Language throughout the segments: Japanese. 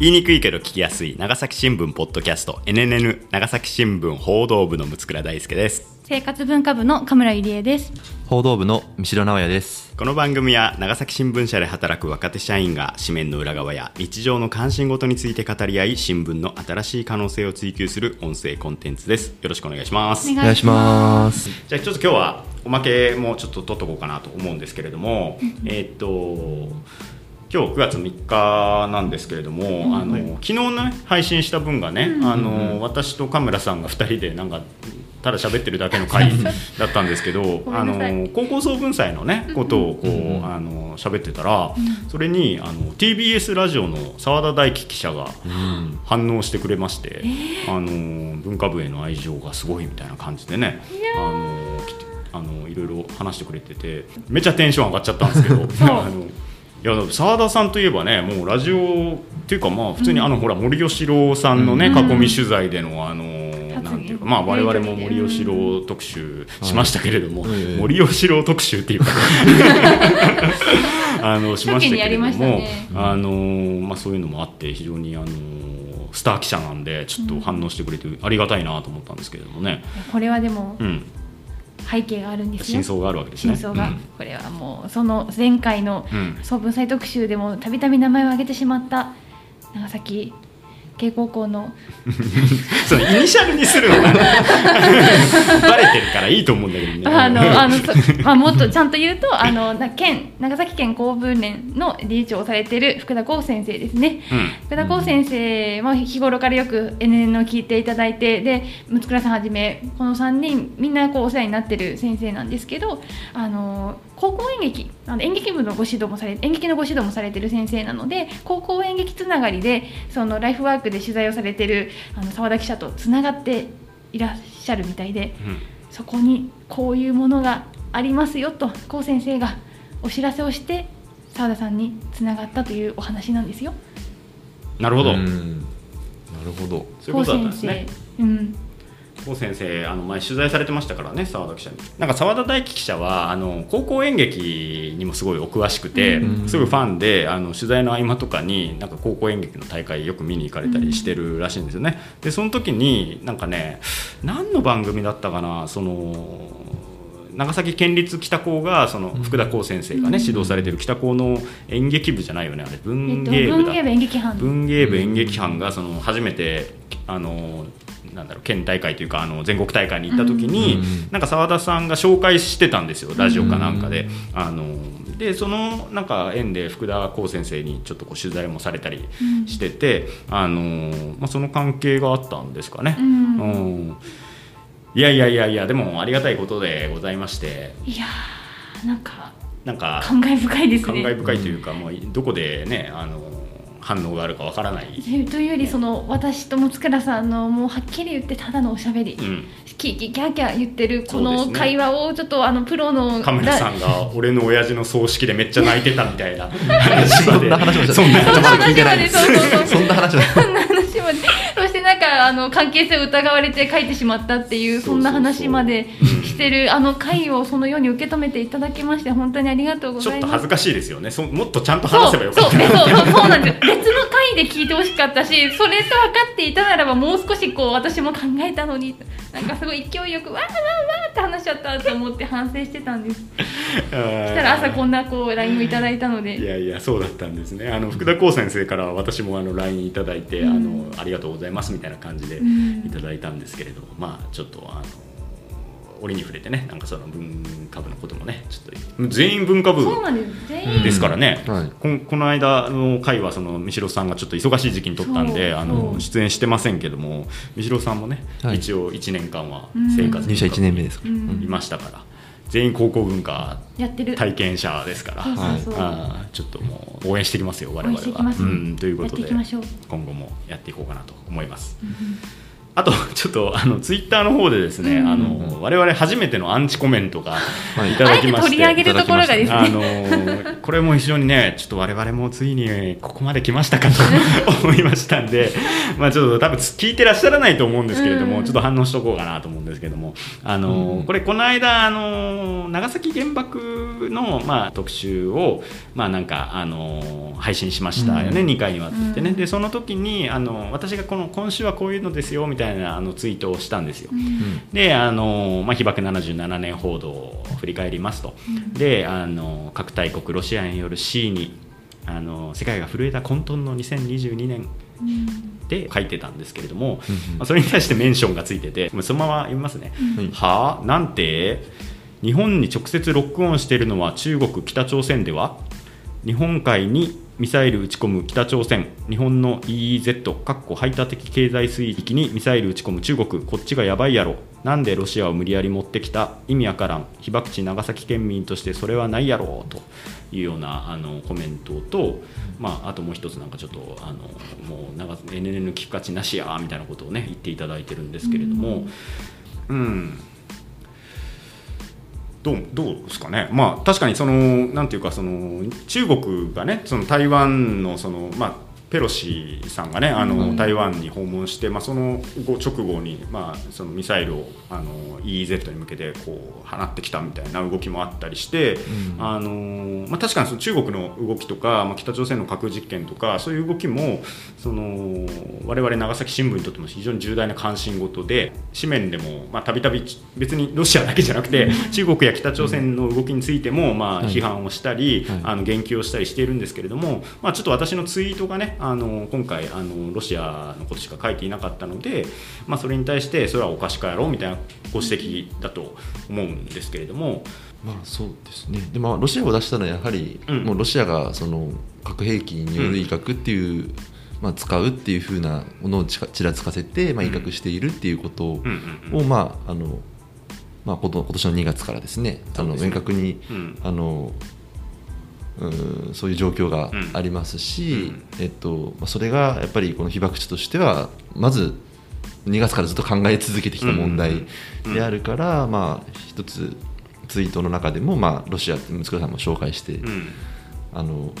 言いにくいけど聞きやすい長崎新聞ポッドキャスト NNN 長崎新聞報道部の六倉大輔です。生活文化部の神村ゆりえです。報道部の三代直也です。この番組は長崎新聞社で働く若手社員が紙面の裏側や日常の関心事について語り合い新聞の新しい可能性を追求する音声コンテンツです。よろしくお願いします。お願いします。じゃあちょっと今日はおまけもちょっと取っとこうかなと思うんですけれどもえーっと今日9月3日なんですけれども、あの昨日ね配信した分がね、あの私と神村さんが2人でなんかただ喋ってるだけの回 だったんですけどあの高校総文祭のねことをこう、あの喋ってたら、それにあの TBS ラジオの澤田大樹記者が反応してくれまして、あの文化部への愛情がすごいみたいな感じでねあのあのいろいろ話してくれててめっちゃテンション上がっちゃったんですけど あのいや澤田さんといえばねもうラジオっていうかまあ普通にあの、ほら森喜朗さんのね、囲み取材でのあの、なんていうかまあ我々も森喜朗特集しましたけれども、はい。ええ森喜朗特集っていうか あのしましたけれども、ね。あのまあそういうのもあって非常にあのスター記者なんでちょっと反応してくれてありがたいなと思ったんですけれどもね、これはでもうん、背景があるんですよ真相があるわけですね。真相が、うん。これはもうその前回のうん。総文祭特集でもたびたび名前を挙げてしまった長崎慶高校の そのイニシャルにするの バレてるからいいと思うんだけどね。あのあのそ まあ、もっとちゃんと言うとあのな県長崎県公文連の理事長をされている福田光先生ですね。うん福田光先生も日頃からよく NN を聞いていただいてで六倉さんはじめこの3人みんなこうお世話になってる先生なんですけどあの高校演劇あの演劇部のご指導もされ演劇のご指導もされてる先生なので高校演劇つながりでそのライフワークで取材をされてるあの澤田記者とつながっていらっしゃるみたいで。うんそこにこういうものがありますよと高先生がお知らせをして澤田さんにつながったというお話なんですよ。なるほど、うんなるほどそういうことだったん高先生ですね。、うん、高先生あの前取材されてましたからね澤田記者に。なんか澤田大樹記者はあの高校演劇にもすごいお詳しくて、うん。すごいファンであの取材の合間とかになんか高校演劇の大会よく見に行かれたりしてるらしいんですよね。でその時になんかね何の番組だったかなその長崎県立北高がその福田光先生がね、指導されてる北高の演劇部じゃないよねあれ。え文芸部だ文芸部演劇班。文芸部演劇班がその初めてあのなんだろう県大会というかあの全国大会に行った時に、うんなんか澤田さんが紹介してたんですよラジオかなんかで。あのでそのなんか縁で福田光先生にちょっとこう取材もされたりしてて、あのまあ、その関係があったんですかね。うんうんいやいやいやいやでもありがたいことでございましていやーなんかなんか感慨深いです感ね。慨深いというか、もうどこでねあの反応があるかわからない。というよりその私と松倉さんのもうはっきり言ってただのおしゃべり、うん。キーキーキャーキャー言ってるこの会話をちょっとあのプロのカメラさんが俺の親父の葬式でめっちゃ泣いてたみたいな。話まで。そんな話もしたそんなそんな話聞いてないですそうそうそう。そんな話はそんな話まで。そしてなんかあの関係性を疑われて書いてしまったっていうそんな話までしてるあの回をそのように受け止めていただきまして本当にありがとうごちょざいます。っと恥ずかしいですよね。そもっとちゃんと話せばよかった。そうそうそうそうなんです。別の回で聞いてほしかったしそれと分かっていたならばもう少しこう私も考えたのになんかすごい勢いよくわーわーわーって話しちゃったと思って反省してたんです。したら朝こんなこう LINE をいただいたので。いやいやそうだったんですね。あの福田光先生からは私もあの LINE いただいて、うん。あのありがとうございますみたいな感じでうん。いただいたんですけれど、まあちょっとあの折に触れてねなんかその文化部のこともねちょっと全員文化部ですからね、はい。こんこの間の回はその三代さんがちょっと忙しい時期に撮ったんであの出演してませんけども三代さんもね、はい。一応1年間はうん。生活入社1年目ですいましたから、全員高校文化やってる。体験者ですから、ちょっともう応援してきますよ我々は。うん、ということで今後もやっていこうかなと思います。うんあとちょっとあのツイッターの方でですね、うん。あの我々初めてのアンチコメントがい。ただきまして、取り上げるところがですあねのこれも非常にねちょっと我々もついにここまで来ましたかと 思いましたんでまあちょっと多分聞いてらっしゃらないと思うんですけれども、うん。ちょっと反応しとこうかなと思うんですけどもあの、うん。これこの間あの長崎原爆の、まあ、特集をまあなんかあの配信しましたよね、うん。2回にわたってね、うん。でその時にあの私がこの今週はこういうのですよみたいなあのツイートをしたんですよ。であの、まあ、被爆77年報道を振り返りますと、であの核大国ロシアによる C にあの世界が震えた混沌の2022年で書いてたんですけれども、うんまあ、それに対してメンションがついててそのまま読みますね。はいはあ？なんて？日本に直接ロックオンしているのは中国北朝鮮では？日本海にミサイル撃ち込む北朝鮮日本の EEZ かっこ排他的経済水域にミサイル撃ち込む中国こっちがやばいやろ。なんでロシアを無理やり持ってきた意味わからん。被爆地長崎県民としてそれはないやろというようなあのコメントと、まあ、あともう一つなんかちょっとあのもう長 NNN 聞く価値なしやみたいなことをね言っていただいてるんですけれども。うんどうどうですかね、まあ、確かにそのなんていうかその中国がねその台湾のその、まあ、ペロシさんがねあの、うん。台湾に訪問して、まあ、その後直後に、まあ、そのミサイルをあの EEZ に向けてこう放ってきたみたいな動きもあったりして、うん。あのまあ、確かにその中国の動きとか、まあ、北朝鮮の核実験とかそういう動きもその我々長崎新聞にとっても非常に重大な関心事で紙面でもたびたび別にロシアだけじゃなくて中国や北朝鮮の動きについても、まあ、はい。批判をしたり、はい。あの言及をしたりしているんですけれども、まあ、ちょっと私のツイートがねあの今回あのロシアのことしか書いていなかったので、まあ、それに対してそれはおかしかやろうみたいなご指摘だと思うんですけれども。まあそうですね。で、まあ、ロシアを出したのはやはり、うん。もうロシアがその核兵器による威嚇っていう、まあ、使うっていうふうなものをちかちらつかせて、まあ、威嚇しているっていうことを、うんうんうん。まああのまあ、今年の2月からですねあの明確にうん。あのうんそういう状況がありますし、えっとまあ、それがやっぱりこの被爆地としてはまず2月からずっと考え続けてきた問題であるから、まあ、一つツイートの中でも、まあ、ロシアって息子さんも紹介して、うん。あの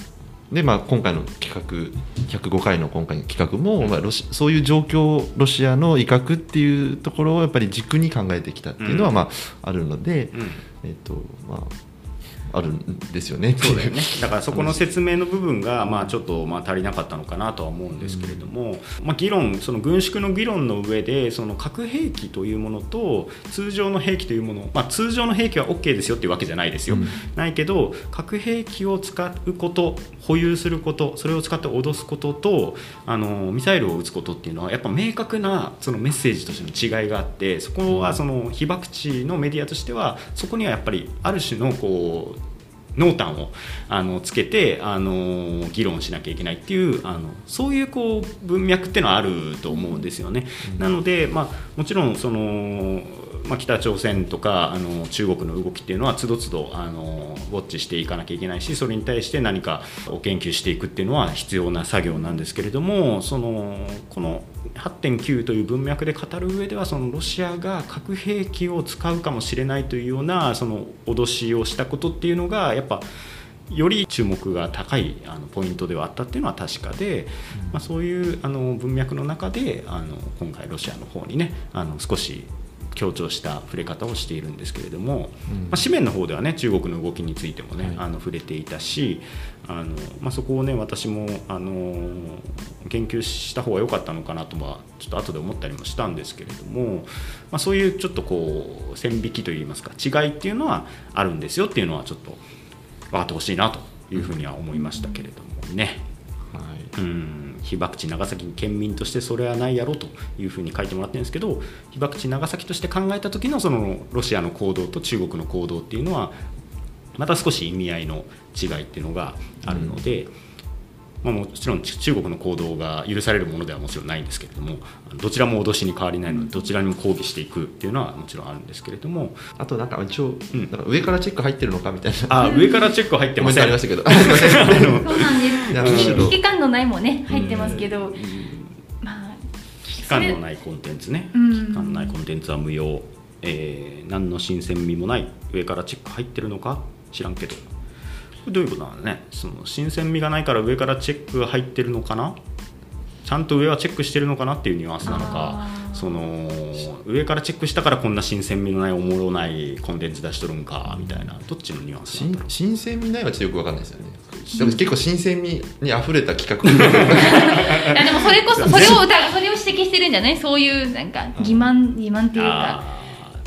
でまあ、今回の企画105回の今回の企画も、まあ、ロシそういう状況ロシアの威嚇っていうところをやっぱり軸に考えてきたっていうのは、うん。まあ、あるので、うん。えっとまあ、あるんですよね。そうだよね。だからそこの説明の部分がまあちょっとまあ足りなかったのかなとは思うんですけれども、まあ、議論その軍縮の議論の上でその核兵器というものと通常の兵器というもの、まあ、通常の兵器は OK ですよっていうわけじゃないですよ、うん。ないけど核兵器を使うこと保有することそれを使って脅すこととあのミサイルを撃つことっていうのはやっぱ明確なそのメッセージとしての違いがあってそこはその被爆地のメディアとしてはそこにはやっぱりある種のこう濃淡をあのつけてあの議論しなきゃいけないっていうあのそういうこう文脈っていうのはあると思うんですよね。なので、まあ、もちろんその、まあ、北朝鮮とかあの中国の動きっていうのはつどつどあのウォッチしていかなきゃいけないしそれに対して何かを研究していくっていうのは必要な作業なんですけれどもそのこの8.9という文脈で語る上ではそのロシアが核兵器を使うかもしれないというようなその脅しをしたことっていうのがやっぱより注目が高いあのポイントではあったっていうのは確かで、まあ、そういうあの文脈の中であの今回ロシアの方にねあの少し強調した触れ方をしているんですけれども、うん。まあ、紙面の方ではね中国の動きについてもね、はい。あの触れていたしあの、まあ、そこをね私もあの言及した方が良かったのかなとはちょっと後で思ったりもしたんですけれども、まあ、そういうちょっとこう線引きといいますか違いっていうのはあるんですよっていうのはちょっと分かってほしいなというふうには思いましたけれどもね。はい。うん被爆地長崎県民としてそれはないやろというふうに書いてもらってるんですけど被爆地長崎として考えた時のそのロシアの行動と中国の行動っていうのはまた少し意味合いの違いっていうのがあるので、まあ、もちろん中中国の行動が許されるものではもちろんないんですけれどもどちらも脅しに変わりないのでどちらにも抗議していくっていうのはもちろんあるんですけれども。あとなんか一応、うん。なんか上からチェック入ってるのかみたいな。あ上からチェック入ってません。トありましたけど。そうなんです。危機感のないもね入ってますけど、まあ危機期間のないコンテンツね、うん。期間のないコンテンツは無用、えー何の新鮮味もない上からチェック入ってるのか知らんけどどういうことなんだね？その新鮮味がないから上からチェックが入ってるのかな？ちゃんと上はチェックしてるのかなっていうニュアンスなのか。その上からチェックしたからこんな新鮮味のないおもろないコンテンツ出しとるんかみたいな。どっちのニュアンスなんだろう？新新鮮味ないはちょっとよくわかんないですよねでも結構新鮮味に溢れた企画。いやでもそれこそそれを それを指摘してるんじゃない？そういうなんか欺瞞欺瞞っていうか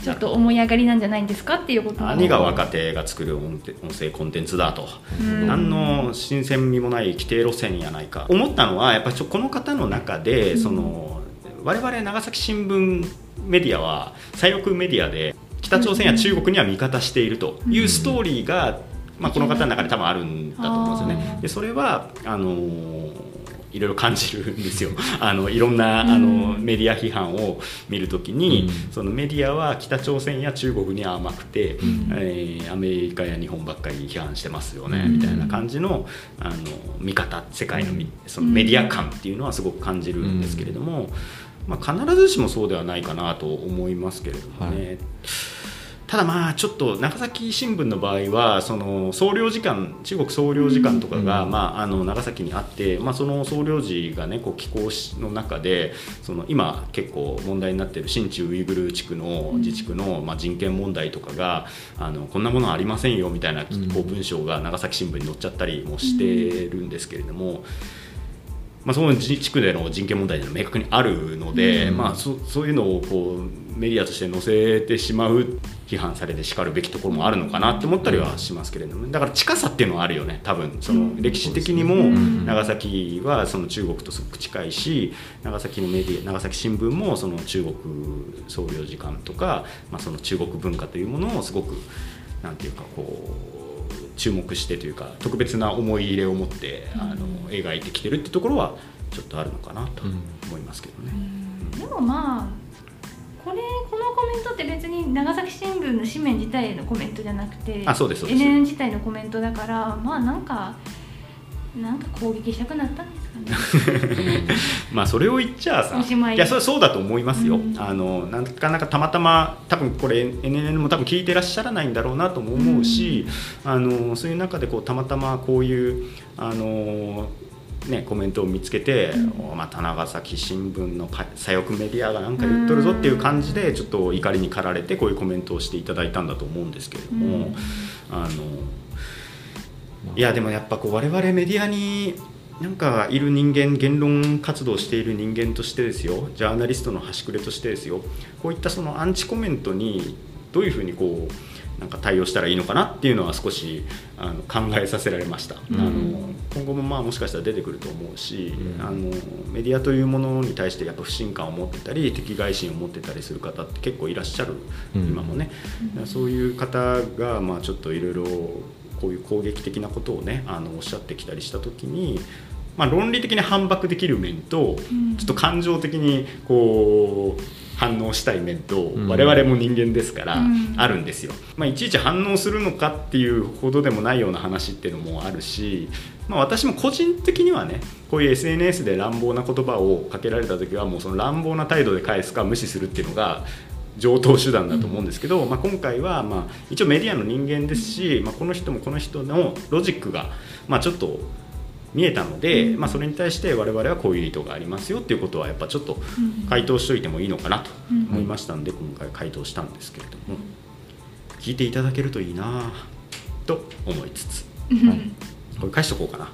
ちょっと思い上がりなんじゃないんですかっていうこと何が若手が作る音声コンテンツだと、うん。何の新鮮味もない規定路線やないか思ったのはやっぱりこの方の中で、その我々長崎新聞メディアは左翼メディアで北朝鮮や中国には味方しているというストーリーが、まあ、この方の中で多分あるんだと思うんですよね。でそれはあのーいろいろ感じるんですよ。あのいろんなあのうん。メディア批判を見るときに、うん。そのメディアは北朝鮮や中国には甘くて、ん。えーアメリカや日本ばっかり批判してますよね、うん。みたいな感じのあの見方世界のみそのメディア感っていうのはすごく感じるんですけれども、まあ、必ずしもそうではないかなと思いますけれどもね。はいただまあちょっと長崎新聞の場合はその総領事館中国総領事館とかが、うんまあ、あの長崎にあって、まあ、その総領事がねこう寄港しの中でその今結構問題になっている新中ウイグル地区の自治区の、まあ、人権問題とかがあのこんなものはありませんよみたいなこう文章が長崎新聞に載っちゃったりもしてるんですけれども。まあ、その自治区での人権問題が明確にあるので、うん。まあ、そそういうのをこうメディアとして載せてしまう批判されてしかるべきところもあるのかなって思ったりはしますけれどもだから近さっていうのはあるよね多分その歴史的にもん。長崎はその中国とすごく近いし長崎のメディア長崎新聞もその中国総領事館とか、まあ、その中国文化というものをすごくなんていうかこう注目してというか特別な思い入れを持ってあの描いてきてるってところはちょっとあるのかなと思いますけどね。でもまあこれこのコメントって別に長崎新聞の紙面自体へのコメントじゃなくてあそうですそうです。NN 自体のコメントだからまあなんかなんか攻撃したくなったんですかね。まあそれを言っちゃあさい。いやそれそうだと思いますよ、うん。あのなかなかたまたま多分これ NNN も多分聞いてらっしゃらないんだろうなとも思うし、あのそういう中でこうたまたまこういうあのね、コメントを見つけて、おまた長崎新聞のか左翼メディアがなんか言っとるぞっていう感じでちょっと怒りに駆られてこういうコメントをしていただいたんだと思うんですけれども、うん。あのいやでもやっぱこう我々メディアになんかいる人間言論活動をしている人間としてですよ。ジャーナリストの端くれとしてですよ。こういったそのアンチコメントにどういうふうにこうなんか対応したらいいのかなっていうのは少しあの考えさせられました、うん。あの今後もまあもしかしたら出てくると思うし、うん。あのメディアというものに対してやっぱ不信感を持ってたり敵外心を持ってたりする方って結構いらっしゃる、うん。今もね、そういう方がまあちょっといろいろこういう攻撃的なことをねあのおっしゃってきたりした時に、まあ、論理的に反駁できる面と、うん。ちょっと感情的にこう反応したい面と、ん。我々も人間ですから、うん。あるんですよ、まあ、いちいち反応するのかっていうほどでもないような話っていうのもあるし、まあ、私も個人的にはねこういう SNS で乱暴な言葉をかけられた時はもうその乱暴な態度で返すか無視するっていうのが上等手段だと思うんですけど、まあ、今回はまあ一応メディアの人間ですし、まあ、この人もこの人のロジックがまあちょっと見えたので、まあ、それに対して我々はこういう意図がありますよっていうことはやっぱちょっと回答しといてもいいのかなと思いましたんで、今回回答したんですけれども聞いていただけるといいなと思いつつこれ返しとこうかな。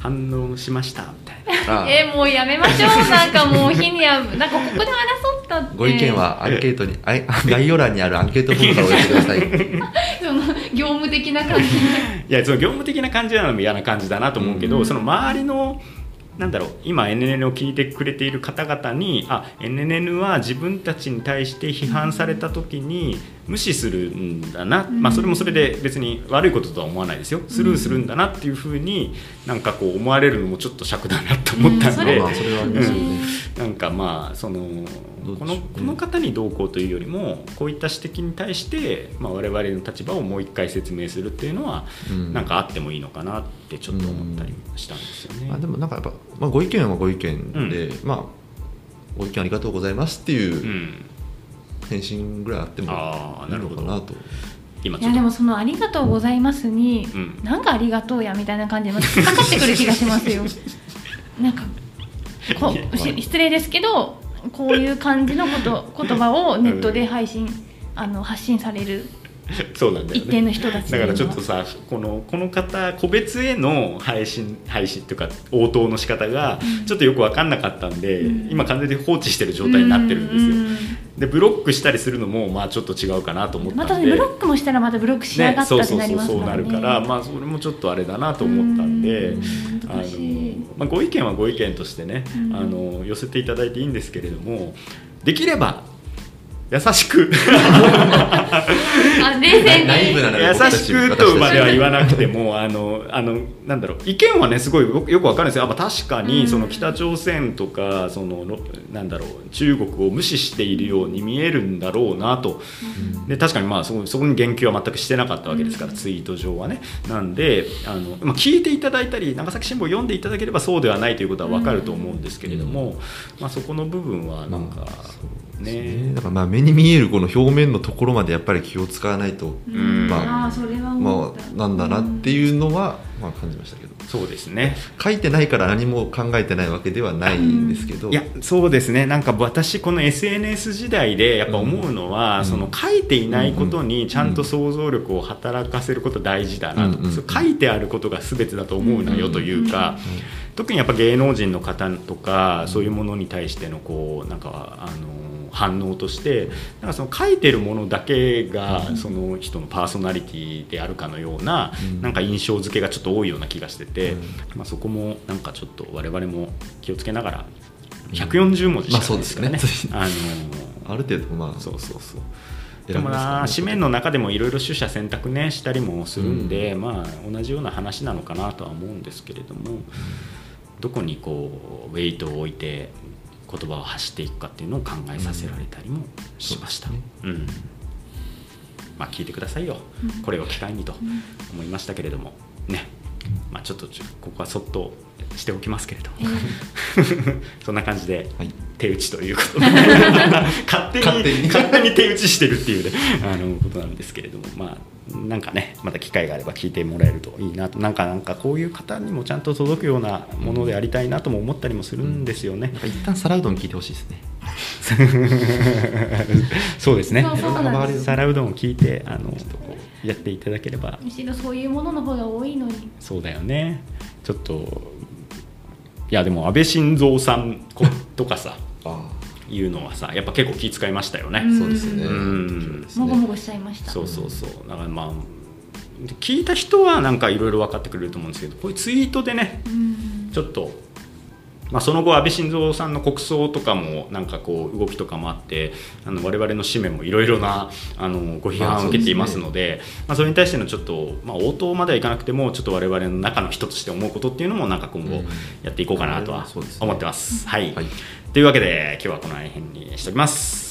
反応しましたみたいな。えもうやめましょう。なんかもう日にはなんかここで争ったって。ご意見はアンケートにあい 概要欄にあるアンケートフォームからお寄せください。その業務的な感じ。いやその業務的な感じなのも嫌な感じだなと思うけど、うん。その周りのなんだろう今 NNN を聞いてくれている方々にあ NNN は自分たちに対して批判された時に無視するんだな、うん。まあ、それもそれで別に悪いこととは思わないですよ。スルーするんだなっていうふうになんかこう思われるのもちょっと尺だなと思ったんで、なんかまあそのこのこの方にどうこうというよりもこういった指摘に対して、まあ、我々の立場をもう一回説明するっていうのは、うん。なんかあってもいいのかなってちょっと思ったりしたんですよね。まあ、でもなんかやっぱ、まあ、ご意見はご意見で、まあご意見ありがとうございますっていううん返信ぐらいあってもいいのかなと。いやでもその「ありがとうございますに」うん。なんかありがとうやみたいな感じでまたかかってくる気がしますよ。なんかこ失礼ですけどこういう感じのこと 言葉をネットで配信、あの発信される そうなんだよね。一定の人たちだからちょっととさこのこの方個別への配信配信っていうか応答の仕方がちょっとよく分かんなかったんで、うん。今完全に放置してる状態になってるんですよ、うん。でブロックしたりするのもまあちょっと違うかなと思ったんで。またねブロックもしたらまたブロックしやがね、ったってそうそうなりますもそうそうんなるねから、まあそれもちょっとあれだなと思ったんでうん。あの、まあ、ご意見はご意見としてね、うん。あの寄せていただいていいんですけれどもできれば優しく。優しくとまでは言わなくてもあのあのなんだろう。意見はねすごいよよくわかるんですよ。あまあ確かうん。にその北朝鮮とかそのろなんだろう中国を無視しているように見えるんだろうなと。で確かにまあそこそこに言及は全くしてなかったわけですから、うん。ツイート上はね。なんであの、まあ、聞いていただいたり長崎新聞を読んでいただければそうではないということは分かると思うんですけれども、まあ、そこの部分はなんかまあね,、だからまあ目に見えるこの表面のところまでやっぱり気を使わないと、うん。まああーそれは思まあなんだなっていうのはまあ感じましたけど。そうですね。書いてないから何も考えてないわけではないんですけど、いやそうですね。なんか私この SNS 時代でやっぱ思うのは、うん。その書いていないことにちゃんと想像力を働かせること大事だなと、うんうんそう書いてあることが全てだと思うなよというか、特にやっぱ芸能人の方とかそういうものに対してのこうなんかあの反応としてなんかその書いてるものだけがその人のパーソナリティであるかのようなうん。なんか印象付けがちょっと多いような気がしてて、うん。まあ、そこもなんかちょっと我々も気をつけながら140文字しかないですからね。まあね。あの ある程度まあ。そうそうそう。でもな紙面の中でもいろいろ取捨選択ねしたりもするんで、まあ同じような話なのかなとは思うんですけれども、どこにこうウェイトを置いて言葉を発していくかっていうのを考えさせられたりもしました。そうん。まあ聞いてくださいよ、うん。これを機会にとうん。思いましたけれども。ね、まあちょっとここはそっとしておきますけれども。えー そんな感じではい。手打ちということで。勝手に勝手に。勝手に手打ちしてるっていうねあのことなんですけれども。まあなんかねまた機会があれば聞いてもらえるといいなと。なんかなんかこういう方にもちゃんと届くようなものでありたいなとも思ったりもするんですよね。なん、か一旦皿うどん聞いてほしいですね。そうですね。そうそうなんです。皿うどんを聞いてあのやっていただければ。むしろそういうものの方が多いのに。そうだよね。ちょっといやでも安倍晋三さんことかさ。あいうのはさやっぱ結構気遣いましたよね、うん。そうですね。もごもごしちゃいました。そうそうそう。だからまあ聞いた人はなんかいろいろ分かってくれると思うんですけどこういうツイートでねうん。ちょっと、まあ、その後安倍晋三さんの国葬とかもなんかこう動きとかもあってあの我々の紙面もいろいろなあのご批判を受けていますのでまあ、それに対してのちょっと、まあ、応答まではいかなくてもちょっと我々の中の人として思うことっていうのもなんか今後うん。やっていこうかなとは思ってます。はい、はい。というわけで今日はこの辺にしておきます。